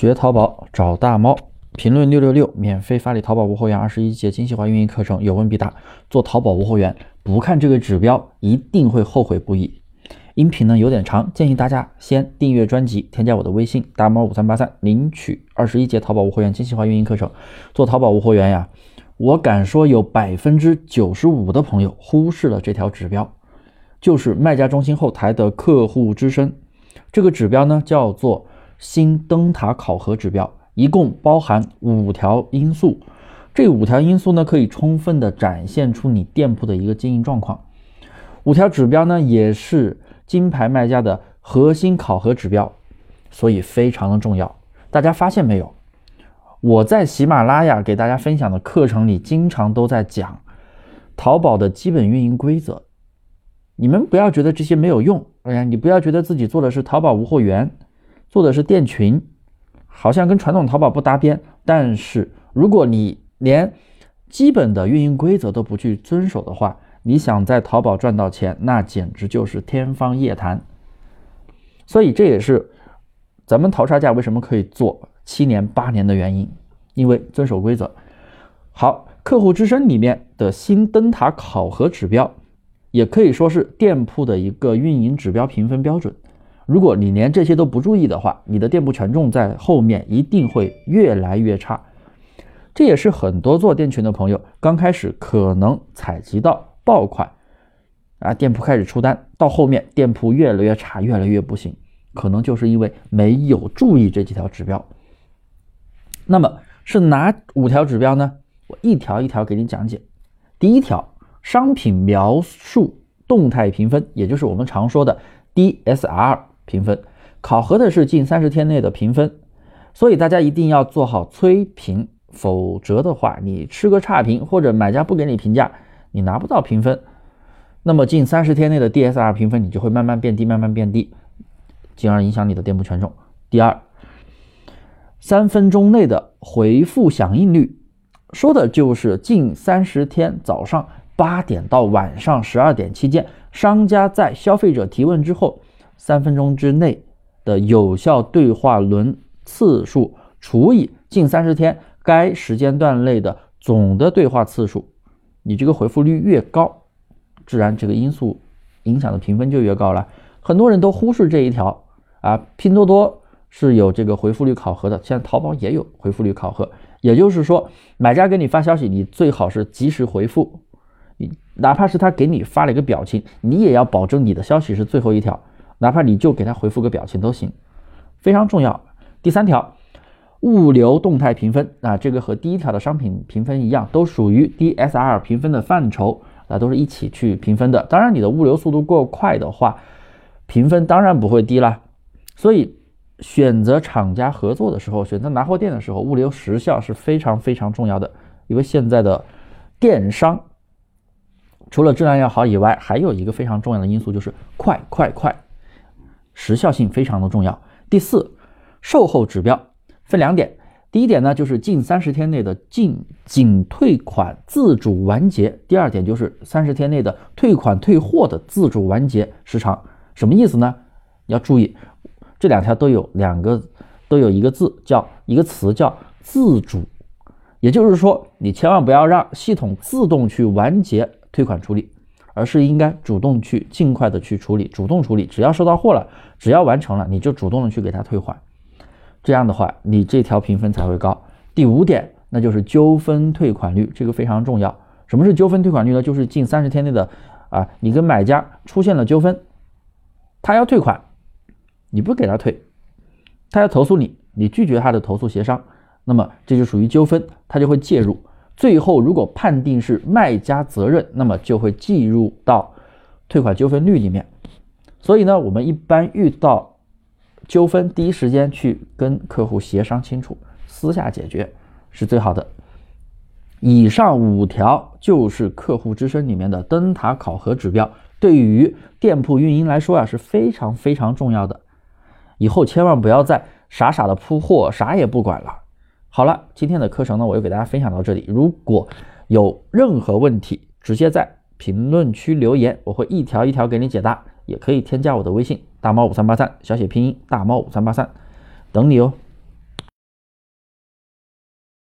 学淘宝找大猫，评论六六六，免费发你淘宝无货源二十一节精细化运营课程，有问必答。做淘宝无货源，不看这个指标，一定会后悔不已。音频呢有点长，建议大家先订阅专辑，添加我的微信大猫五三八三，领取二十一节淘宝无货源精细化运营课程。做淘宝无货源呀，我敢说有百分之九十五的朋友忽视了这条指标，就是卖家中心后台的客户之声。这个指标呢叫做。新灯塔考核指标一共包含五条因素，这五条因素呢可以充分的展现出你店铺的一个经营状况。五条指标呢也是金牌卖家的核心考核指标，所以非常的重要。大家发现没有？我在喜马拉雅给大家分享的课程里，经常都在讲淘宝的基本运营规则。你们不要觉得这些没有用，哎呀，你不要觉得自己做的是淘宝无货源。做的是店群，好像跟传统淘宝不搭边。但是如果你连基本的运营规则都不去遵守的话，你想在淘宝赚到钱，那简直就是天方夜谭。所以这也是咱们淘差价为什么可以做七年八年的原因，因为遵守规则。好，客户之声里面的新灯塔考核指标，也可以说是店铺的一个运营指标评分标准。如果你连这些都不注意的话，你的店铺权重在后面一定会越来越差。这也是很多做店群的朋友刚开始可能采集到爆款，啊，店铺开始出单，到后面店铺越来越差，越来越不行，可能就是因为没有注意这几条指标。那么是哪五条指标呢？我一条一条给你讲解。第一条，商品描述动态评分，也就是我们常说的 DSR。评分考核的是近三十天内的评分，所以大家一定要做好催评，否则的话，你吃个差评或者买家不给你评价，你拿不到评分，那么近三十天内的 DSR 评分你就会慢慢变低，慢慢变低，进而影响你的店铺权重。第二，三分钟内的回复响应率，说的就是近三十天早上八点到晚上十二点期间，商家在消费者提问之后。三分钟之内的有效对话轮次数除以近三十天该时间段内的总的对话次数，你这个回复率越高，自然这个因素影响的评分就越高了。很多人都忽视这一条啊，拼多多是有这个回复率考核的，现在淘宝也有回复率考核。也就是说，买家给你发消息，你最好是及时回复，你哪怕是他给你发了一个表情，你也要保证你的消息是最后一条。哪怕你就给他回复个表情都行，非常重要。第三条，物流动态评分啊，这个和第一条的商品评分一样，都属于 DSR 评分的范畴啊，都是一起去评分的。当然，你的物流速度过快的话，评分当然不会低啦。所以，选择厂家合作的时候，选择拿货店的时候，物流时效是非常非常重要的。因为现在的电商除了质量要好以外，还有一个非常重要的因素就是快快快。时效性非常的重要。第四，售后指标分两点，第一点呢就是近三十天内的进仅退款自主完结，第二点就是三十天内的退款退货的自主完结时长。什么意思呢？要注意，这两条都有两个都有一个字叫一个词叫自主，也就是说你千万不要让系统自动去完结退款处理。而是应该主动去尽快的去处理，主动处理，只要收到货了，只要完成了，你就主动的去给他退款，这样的话，你这条评分才会高。第五点，那就是纠纷退款率，这个非常重要。什么是纠纷退款率呢？就是近三十天内的啊，你跟买家出现了纠纷，他要退款，你不给他退，他要投诉你，你拒绝他的投诉协商，那么这就属于纠纷，他就会介入。最后，如果判定是卖家责任，那么就会计入到退款纠纷率里面。所以呢，我们一般遇到纠纷，第一时间去跟客户协商清楚，私下解决是最好的。以上五条就是客户之声里面的灯塔考核指标，对于店铺运营来说啊是非常非常重要的。以后千万不要再傻傻的铺货，啥也不管了。好了，今天的课程呢，我就给大家分享到这里。如果有任何问题，直接在评论区留言，我会一条一条给你解答。也可以添加我的微信大猫五三八三，小写拼音大猫五三八三，等你哦。